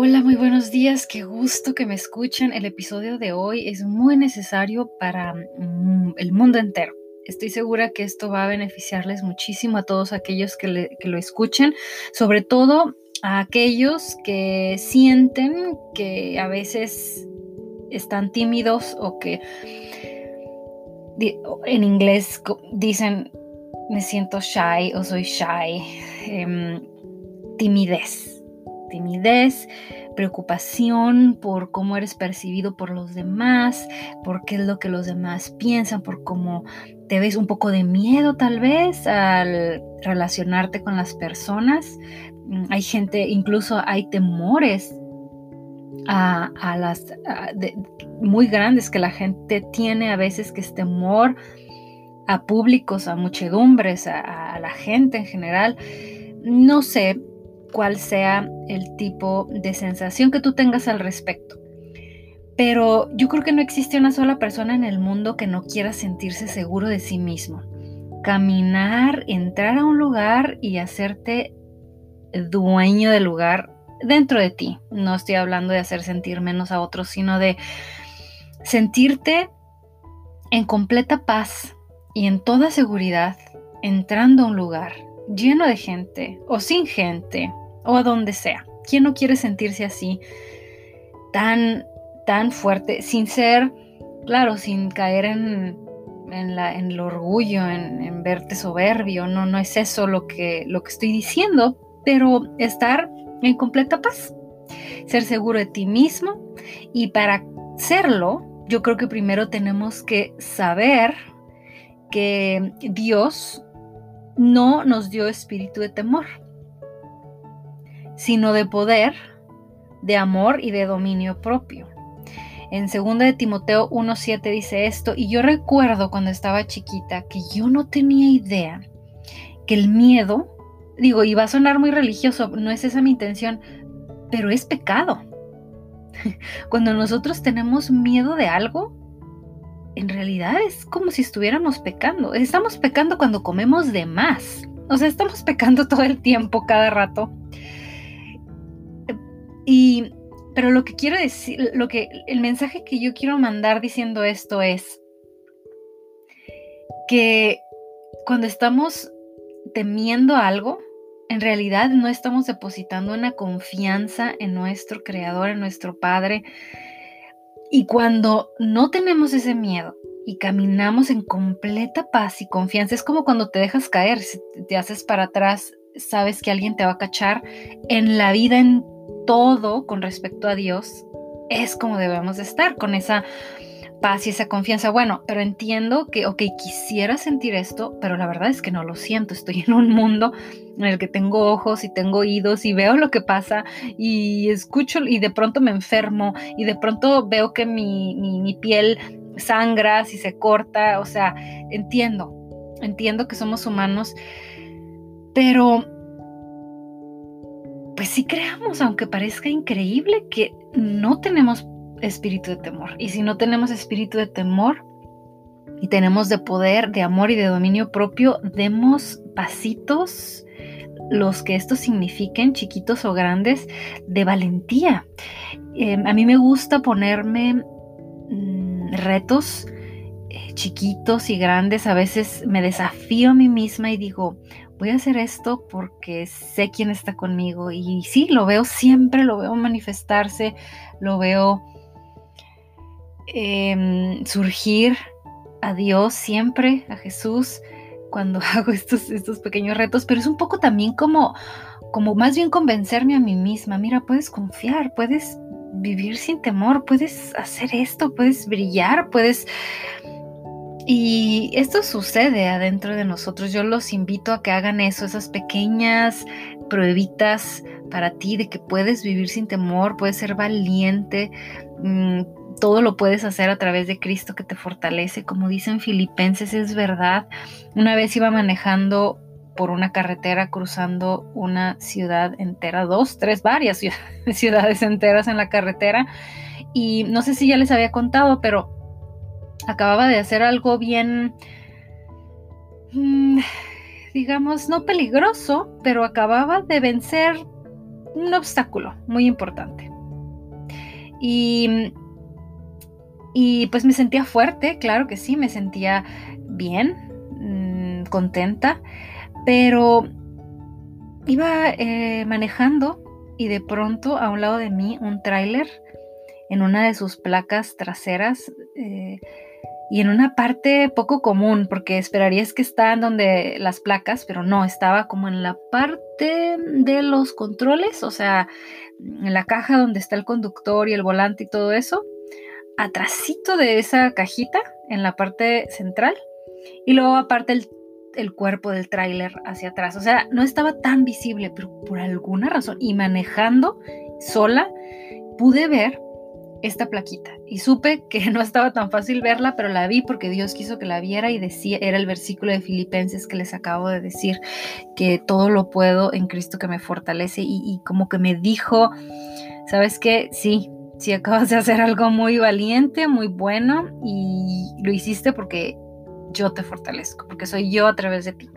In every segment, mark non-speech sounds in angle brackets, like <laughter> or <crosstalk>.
Hola, muy buenos días, qué gusto que me escuchen. El episodio de hoy es muy necesario para mm, el mundo entero. Estoy segura que esto va a beneficiarles muchísimo a todos aquellos que, lo escuchen, sobre todo a aquellos que sienten que a veces están tímidos o que en inglés dicen me siento shy o soy shy, em, timidez timidez, preocupación por cómo eres percibido por los demás, por qué es lo que los demás piensan, por cómo te ves un poco de miedo tal vez al relacionarte con las personas. Mm, hay gente, incluso hay temores a, las muy grandes que la gente tiene a veces que es temor a públicos, a muchedumbres, a la gente en general. No sé, cuál sea el tipo de sensación que tú tengas al respecto. Pero yo creo que no existe una sola persona en el mundo que no quiera sentirse seguro de sí mismo. Caminar, entrar a un lugar y hacerte dueño del lugar dentro de ti. No estoy hablando de hacer sentir menos a otros, sino de sentirte en completa paz y en toda seguridad entrando a un lugar lleno de gente o sin gente o a donde sea. ¿Quién no quiere sentirse así tan, tan fuerte sin ser, claro, sin caer en, en, la, en el orgullo, en, verte soberbio? No, no es eso lo que, lo que estoy diciendo, pero estar en completa paz, ser seguro de ti mismo y para serlo, yo creo que primero tenemos que saber que Dios no nos dio espíritu de temor, sino de poder, de amor y de dominio propio. En 2 de Timoteo 1.7 dice esto, y yo recuerdo cuando estaba chiquita que yo no tenía idea que el miedo, digo, y va a sonar muy religioso, no es esa mi intención, pero es pecado. <laughs> Cuando nosotros tenemos miedo de algo, en realidad es como si estuviéramos pecando. Estamos pecando cuando comemos de más. O sea, estamos pecando todo el tiempo, cada rato. Y, pero lo que quiero decir, lo que, el mensaje que yo quiero mandar diciendo esto es que cuando estamos temiendo algo, en realidad no estamos depositando una confianza en nuestro Creador, en nuestro Padre, y cuando no tenemos ese miedo y caminamos en completa paz y confianza, es como cuando te dejas caer, si te haces para atrás, sabes que alguien te va a cachar. En la vida, en todo con respecto a Dios, es como debemos de estar, con esa paz y esa confianza. Bueno, pero entiendo que, ok, quisiera sentir esto, pero la verdad es que no lo siento. Estoy en un mundo en el que tengo ojos y tengo oídos y veo lo que pasa y escucho y de pronto me enfermo y de pronto veo que mi, mi piel sangra si se corta. O sea, entiendo, entiendo que somos humanos, pero pues sí creamos, aunque parezca increíble, que no tenemos espíritu de temor. Y si no tenemos espíritu de temor y tenemos de poder, de amor y de dominio propio, demos pasitos, los que estos signifiquen, chiquitos o grandes, de valentía. Em, a mí me gusta ponerme mm, retos eh, chiquitos y grandes. A veces me desafío a mí misma y digo, voy a hacer esto porque sé quién está conmigo. Y sí, lo veo siempre, lo veo manifestarse, lo veo Em, surgir a Dios siempre, a Jesús, cuando <laughs> hago estos, estos pequeños retos, pero es un poco también como, como más bien convencerme a mí misma, mira, puedes confiar, puedes vivir sin temor, puedes hacer esto, puedes brillar, puedes... Y esto sucede adentro de nosotros. Yo los invito a que hagan eso, esas pequeñas pruebitas para ti de que puedes vivir sin temor, puedes ser valiente, mm, todo lo puedes hacer a través de Cristo que te fortalece. Como dicen Filipenses, es verdad. Una vez iba manejando por una carretera cruzando una ciudad entera, dos, tres, varias <laughs> ciudades enteras en la carretera. Y no sé si ya les había contado, pero acababa de hacer algo bien, mm, digamos, no peligroso, pero acababa de vencer un obstáculo muy importante. Y, y pues me sentía fuerte, claro que sí, me sentía bien, mm, contenta, pero iba eh, manejando y de pronto a un lado de mí un tráiler en una de sus placas traseras eh, y en una parte poco común, porque esperarías que en donde las placas, pero no, estaba como en la parte de los controles, o sea, en la caja donde está el conductor y el volante y todo eso, atrásito de esa cajita, en la parte central, y luego aparte el, el cuerpo del tráiler hacia atrás, o sea, no estaba tan visible, pero por alguna razón, y manejando sola, pude ver esta plaquita y supe que <laughs> no estaba tan fácil verla, pero la vi porque Dios quiso que la viera y decía, era el versículo de Filipenses que les acabo de decir, que todo lo puedo en Cristo que me fortalece y, como que me dijo, ¿sabes qué? Sí, sí acabas de hacer algo muy valiente, muy bueno y lo hiciste porque yo te fortalezco, porque soy yo a través de ti.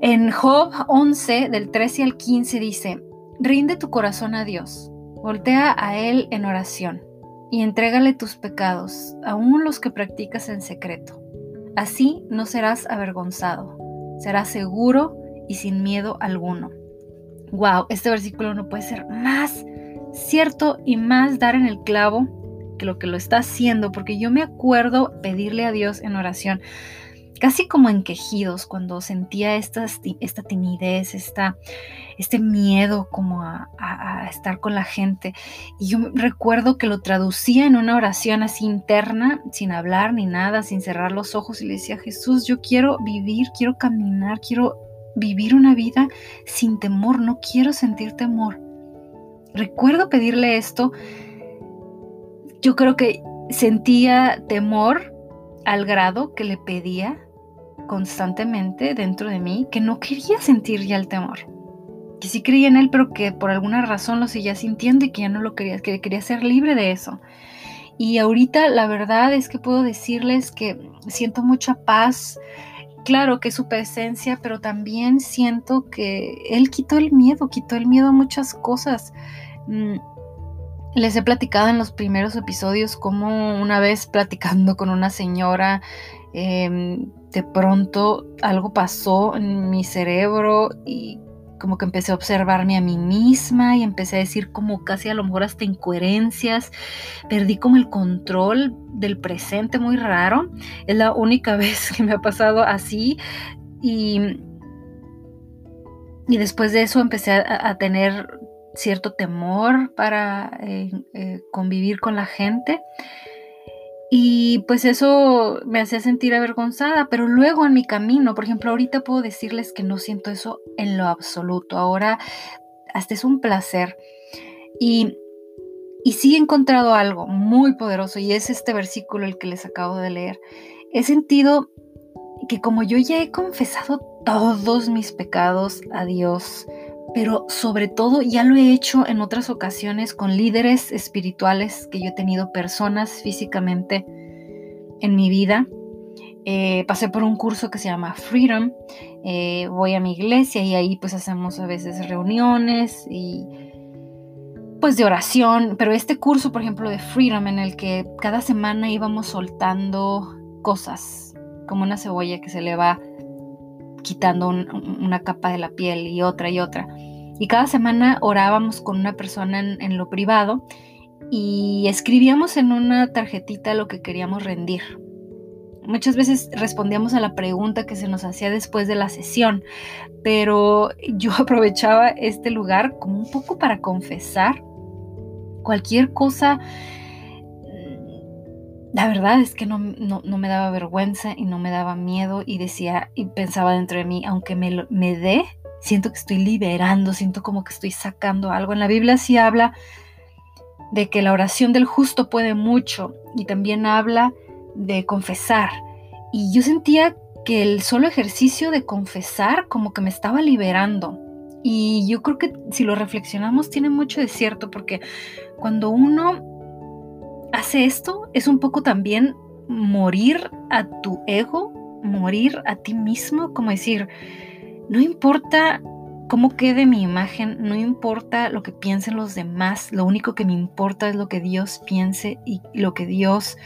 En Job 11, del 13 al 15 dice, rinde tu corazón a Dios Voltea a Él en oración y entrégale tus pecados, aun los que practicas en secreto. Así no serás avergonzado, serás seguro y sin miedo alguno. Wow, este versículo no puede ser más cierto y más dar en el clavo que lo que lo está haciendo, porque yo me acuerdo pedirle a Dios en oración, casi como en quejidos, cuando sentía esta, esta timidez, esta, este miedo como a, estar con la gente. Y yo recuerdo que lo traducía en una oración así interna, sin hablar ni nada, sin cerrar los ojos y le decía, Jesús, yo quiero vivir, quiero caminar, quiero vivir una vida sin temor, no quiero sentir temor. Recuerdo pedirle esto, yo creo que sentía temor al grado que le pedía constantemente dentro de mí que no quería sentir ya el temor. Que sí creía en él, pero que por alguna razón lo seguía sintiendo y que ya no lo quería, que quería ser libre de eso. Y ahorita la verdad es que puedo decirles que siento mucha paz. Claro que su presencia, pero también siento que él quitó el miedo, quitó el miedo a muchas cosas. Mm, les he platicado en los primeros episodios como una vez platicando con una señora Em, de pronto algo pasó en mi cerebro y como que empecé a observarme a mí misma y empecé a decir como casi a lo mejor hasta incoherencias, perdí como el control del presente muy raro, es la única <laughs> vez que me ha pasado así y, y después de eso empecé a, tener cierto temor para eh, eh, convivir con la gente y pues eso me hacía sentir avergonzada, pero luego en mi camino, por ejemplo, ahorita puedo decirles que no siento eso en lo absoluto. Ahora hasta es un placer. Y, y sí he encontrado algo muy poderoso y es este versículo el que les acabo de leer. He sentido que como yo ya he confesado todos mis pecados a Dios, pero sobre todo ya lo he hecho en otras ocasiones con líderes espirituales que yo he tenido, personas físicamente en mi vida. Eh, pasé por un curso que se llama Freedom, eh, voy a mi iglesia y ahí pues hacemos a veces reuniones y pues de oración, pero este curso por ejemplo de Freedom en el que cada semana íbamos soltando cosas, como una cebolla que se le va quitando una capa de la piel y otra y otra. Y cada semana orábamos con una persona en, lo privado y escribíamos en una tarjetita lo que queríamos rendir. Muchas veces respondíamos a la pregunta que se nos hacía después de la sesión, pero yo <laughs> aprovechaba este lugar como un poco para confesar cualquier cosa la verdad es que no, me daba vergüenza y no me daba miedo y decía y pensaba dentro de mí, aunque me, me dé, siento que estoy liberando, siento como que estoy sacando algo. En la Biblia sí habla de que la oración del justo puede mucho y también habla de confesar. Y yo sentía que el solo ejercicio de confesar como que me estaba liberando. Y yo creo que si lo reflexionamos tiene mucho de cierto porque cuando uno hace esto es un poco también morir a tu ego, morir a ti mismo, como decir, no importa cómo quede mi imagen, no importa lo que piensen los demás, lo único que me importa es lo que Dios piense y lo que Dios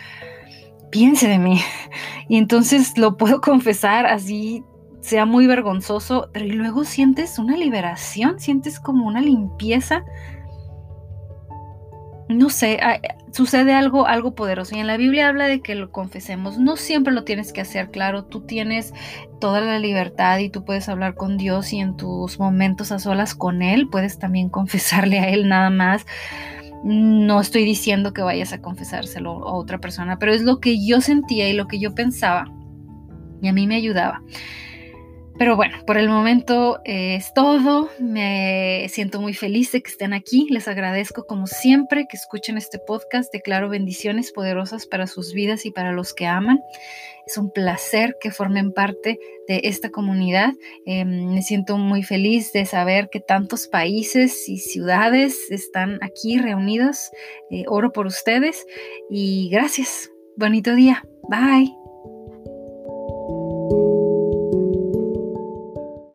piense de mí. <laughs> Y entonces lo puedo confesar así, sea muy vergonzoso, pero luego sientes una liberación, sientes como una limpieza. No sé, sucede algo, algo poderoso. Y en la Biblia habla de que lo confesemos. No siempre lo tienes que hacer, claro. Tú tienes toda la libertad y tú puedes hablar con Dios y en tus momentos a solas con Él puedes también <laughs> confesarle a Él nada más. No estoy diciendo que vayas a confesárselo a otra persona, pero es lo que yo sentía y lo que yo pensaba. Y a mí me ayudaba. Pero bueno, por el momento eh, es todo. Me siento muy feliz de que estén aquí. Les agradezco como siempre que escuchen este podcast. Declaro bendiciones poderosas para sus vidas y para los que aman. Es un placer que formen parte de esta comunidad. Em, me siento muy feliz de saber que tantos países y ciudades están aquí reunidos. Eh, oro por ustedes y gracias. Bonito día. Bye.